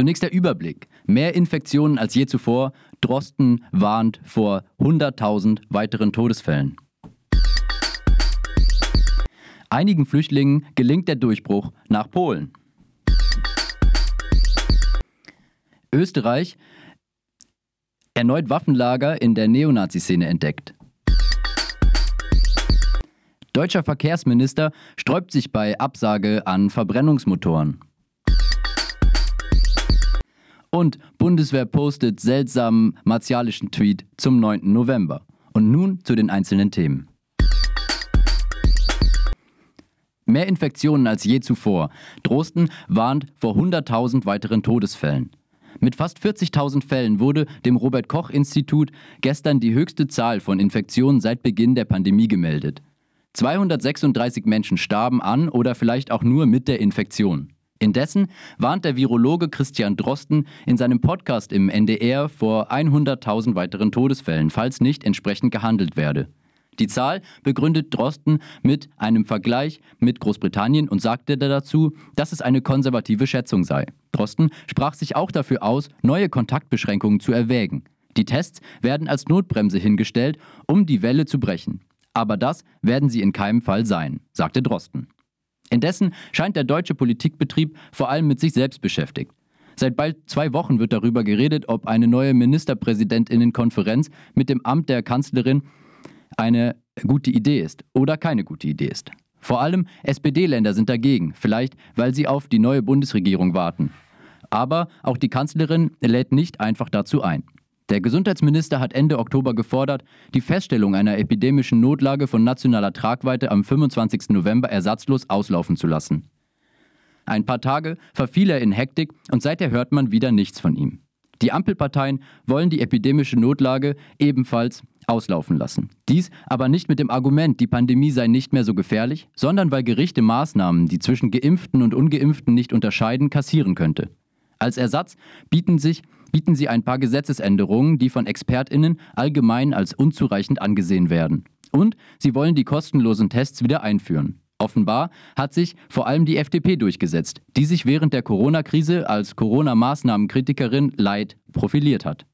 Zunächst der Überblick. Mehr Infektionen als je zuvor. Drosten warnt vor 100.000 weiteren Todesfällen. Einigen Flüchtlingen gelingt der Durchbruch nach Polen. Österreich erneut Waffenlager in der Neonazi-Szene entdeckt. Deutscher Verkehrsminister sträubt sich bei Absage an Verbrennungsmotoren. Und Bundeswehr postet seltsamen martialischen Tweet zum 9. November. Und nun zu den einzelnen Themen. Mehr Infektionen als je zuvor. Drosten warnt vor 100.000 weiteren Todesfällen. Mit fast 40.000 Fällen wurde dem Robert Koch Institut gestern die höchste Zahl von Infektionen seit Beginn der Pandemie gemeldet. 236 Menschen starben an oder vielleicht auch nur mit der Infektion. Indessen warnt der Virologe Christian Drosten in seinem Podcast im NDR vor 100.000 weiteren Todesfällen, falls nicht entsprechend gehandelt werde. Die Zahl begründet Drosten mit einem Vergleich mit Großbritannien und sagte dazu, dass es eine konservative Schätzung sei. Drosten sprach sich auch dafür aus, neue Kontaktbeschränkungen zu erwägen. Die Tests werden als Notbremse hingestellt, um die Welle zu brechen. Aber das werden sie in keinem Fall sein, sagte Drosten. Indessen scheint der deutsche Politikbetrieb vor allem mit sich selbst beschäftigt. Seit bald zwei Wochen wird darüber geredet, ob eine neue Ministerpräsidentinnenkonferenz mit dem Amt der Kanzlerin eine gute Idee ist oder keine gute Idee ist. Vor allem SPD-Länder sind dagegen, vielleicht weil sie auf die neue Bundesregierung warten. Aber auch die Kanzlerin lädt nicht einfach dazu ein. Der Gesundheitsminister hat Ende Oktober gefordert, die Feststellung einer epidemischen Notlage von nationaler Tragweite am 25. November ersatzlos auslaufen zu lassen. Ein paar Tage verfiel er in Hektik und seither hört man wieder nichts von ihm. Die Ampelparteien wollen die epidemische Notlage ebenfalls auslaufen lassen. Dies aber nicht mit dem Argument, die Pandemie sei nicht mehr so gefährlich, sondern weil Gerichte Maßnahmen, die zwischen geimpften und ungeimpften nicht unterscheiden, kassieren könnte. Als Ersatz bieten sich bieten sie ein paar Gesetzesänderungen, die von Expertinnen allgemein als unzureichend angesehen werden. Und sie wollen die kostenlosen Tests wieder einführen. Offenbar hat sich vor allem die FDP durchgesetzt, die sich während der Corona-Krise als Corona-Maßnahmenkritikerin Leid profiliert hat.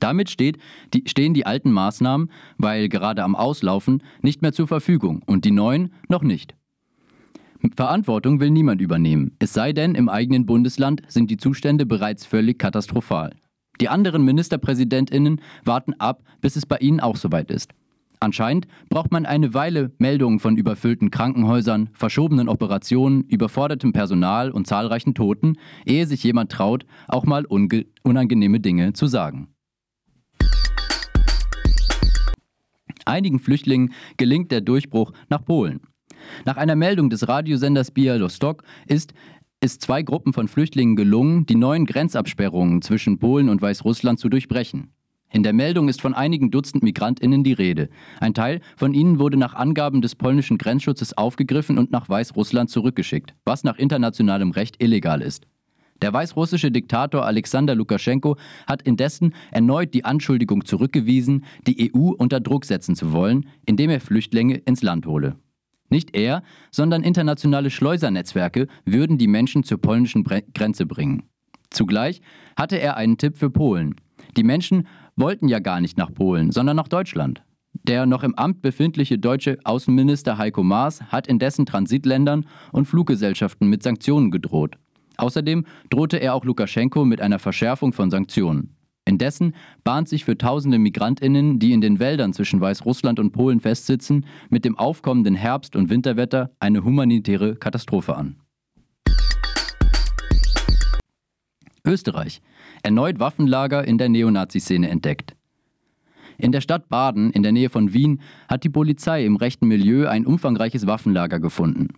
Damit steht, die, stehen die alten Maßnahmen, weil gerade am Auslaufen, nicht mehr zur Verfügung und die neuen noch nicht. Verantwortung will niemand übernehmen, es sei denn, im eigenen Bundesland sind die Zustände bereits völlig katastrophal. Die anderen Ministerpräsidentinnen warten ab, bis es bei ihnen auch soweit ist. Anscheinend braucht man eine Weile Meldungen von überfüllten Krankenhäusern, verschobenen Operationen, überfordertem Personal und zahlreichen Toten, ehe sich jemand traut, auch mal unangenehme Dinge zu sagen. Einigen Flüchtlingen gelingt der Durchbruch nach Polen. Nach einer Meldung des Radiosenders Bialystok ist es zwei Gruppen von Flüchtlingen gelungen, die neuen Grenzabsperrungen zwischen Polen und Weißrussland zu durchbrechen. In der Meldung ist von einigen Dutzend Migrantinnen die Rede. Ein Teil von ihnen wurde nach Angaben des polnischen Grenzschutzes aufgegriffen und nach Weißrussland zurückgeschickt, was nach internationalem Recht illegal ist. Der weißrussische Diktator Alexander Lukaschenko hat indessen erneut die Anschuldigung zurückgewiesen, die EU unter Druck setzen zu wollen, indem er Flüchtlinge ins Land hole. Nicht er, sondern internationale Schleusernetzwerke würden die Menschen zur polnischen Grenze bringen. Zugleich hatte er einen Tipp für Polen. Die Menschen wollten ja gar nicht nach Polen, sondern nach Deutschland. Der noch im Amt befindliche deutsche Außenminister Heiko Maas hat in dessen Transitländern und Fluggesellschaften mit Sanktionen gedroht. Außerdem drohte er auch Lukaschenko mit einer Verschärfung von Sanktionen. Indessen bahnt sich für tausende Migrantinnen, die in den Wäldern zwischen Weißrussland und Polen festsitzen, mit dem aufkommenden Herbst- und Winterwetter eine humanitäre Katastrophe an. Österreich. Erneut Waffenlager in der Neonazi-Szene entdeckt. In der Stadt Baden, in der Nähe von Wien, hat die Polizei im rechten Milieu ein umfangreiches Waffenlager gefunden.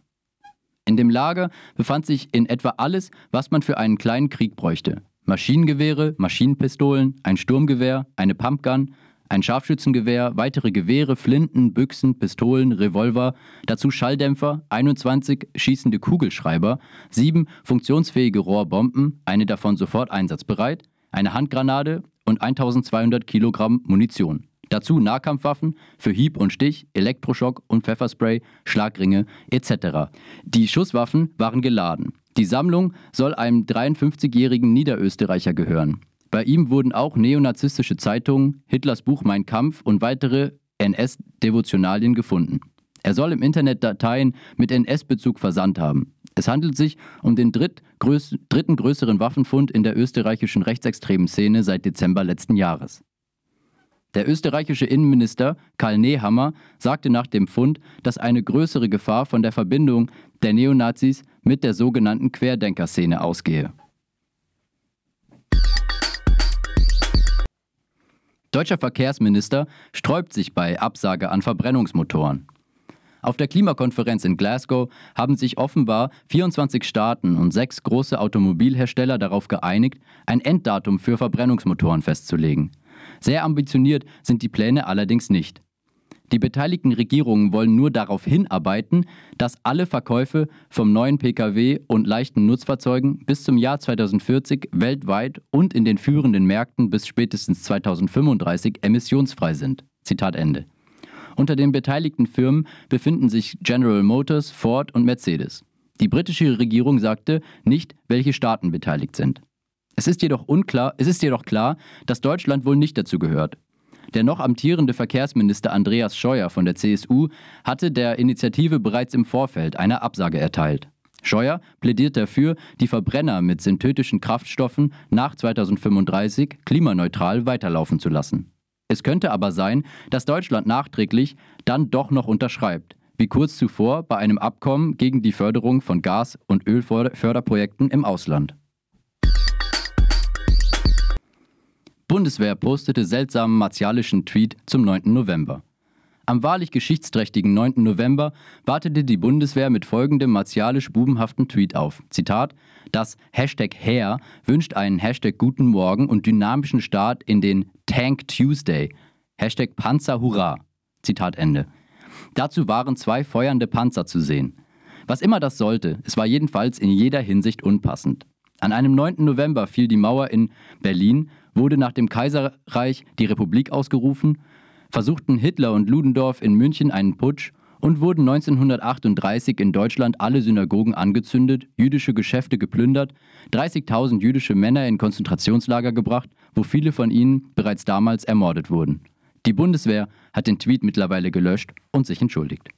In dem Lager befand sich in etwa alles, was man für einen kleinen Krieg bräuchte. Maschinengewehre, Maschinenpistolen, ein Sturmgewehr, eine Pumpgun, ein Scharfschützengewehr, weitere Gewehre, Flinten, Büchsen, Pistolen, Revolver, dazu Schalldämpfer, 21 schießende Kugelschreiber, sieben funktionsfähige Rohrbomben, eine davon sofort einsatzbereit, eine Handgranate und 1200 Kilogramm Munition. Dazu Nahkampfwaffen für Hieb und Stich, Elektroschock und Pfefferspray, Schlagringe etc. Die Schusswaffen waren geladen. Die Sammlung soll einem 53-jährigen Niederösterreicher gehören. Bei ihm wurden auch neonazistische Zeitungen, Hitlers Buch Mein Kampf und weitere NS-Devotionalien gefunden. Er soll im Internet Dateien mit NS-Bezug versandt haben. Es handelt sich um den dritten größeren Waffenfund in der österreichischen rechtsextremen Szene seit Dezember letzten Jahres. Der österreichische Innenminister Karl Nehammer sagte nach dem Fund, dass eine größere Gefahr von der Verbindung der Neonazis mit der sogenannten Querdenker-Szene ausgehe. Deutscher Verkehrsminister sträubt sich bei Absage an Verbrennungsmotoren. Auf der Klimakonferenz in Glasgow haben sich offenbar 24 Staaten und sechs große Automobilhersteller darauf geeinigt, ein Enddatum für Verbrennungsmotoren festzulegen. Sehr ambitioniert sind die Pläne allerdings nicht. Die beteiligten Regierungen wollen nur darauf hinarbeiten, dass alle Verkäufe vom neuen Pkw und leichten Nutzfahrzeugen bis zum Jahr 2040 weltweit und in den führenden Märkten bis spätestens 2035 emissionsfrei sind. Zitat Ende. Unter den beteiligten Firmen befinden sich General Motors, Ford und Mercedes. Die britische Regierung sagte nicht, welche Staaten beteiligt sind. Es ist jedoch unklar, es ist jedoch klar, dass Deutschland wohl nicht dazu gehört. Der noch amtierende Verkehrsminister Andreas Scheuer von der CSU hatte der Initiative bereits im Vorfeld eine Absage erteilt. Scheuer plädiert dafür, die Verbrenner mit synthetischen Kraftstoffen nach 2035 klimaneutral weiterlaufen zu lassen. Es könnte aber sein, dass Deutschland nachträglich dann doch noch unterschreibt, wie kurz zuvor bei einem Abkommen gegen die Förderung von Gas- und Ölförderprojekten im Ausland. Bundeswehr postete seltsamen martialischen Tweet zum 9. November. Am wahrlich geschichtsträchtigen 9. November wartete die Bundeswehr mit folgendem martialisch-bubenhaften Tweet auf. Zitat: Das Hashtag Hair wünscht einen Hashtag Guten Morgen und dynamischen Start in den Tank Tuesday. Hashtag Panzer Hurra. Zitat Ende. Dazu waren zwei feuernde Panzer zu sehen. Was immer das sollte, es war jedenfalls in jeder Hinsicht unpassend. An einem 9. November fiel die Mauer in Berlin wurde nach dem Kaiserreich die Republik ausgerufen, versuchten Hitler und Ludendorff in München einen Putsch und wurden 1938 in Deutschland alle Synagogen angezündet, jüdische Geschäfte geplündert, 30.000 jüdische Männer in Konzentrationslager gebracht, wo viele von ihnen bereits damals ermordet wurden. Die Bundeswehr hat den Tweet mittlerweile gelöscht und sich entschuldigt.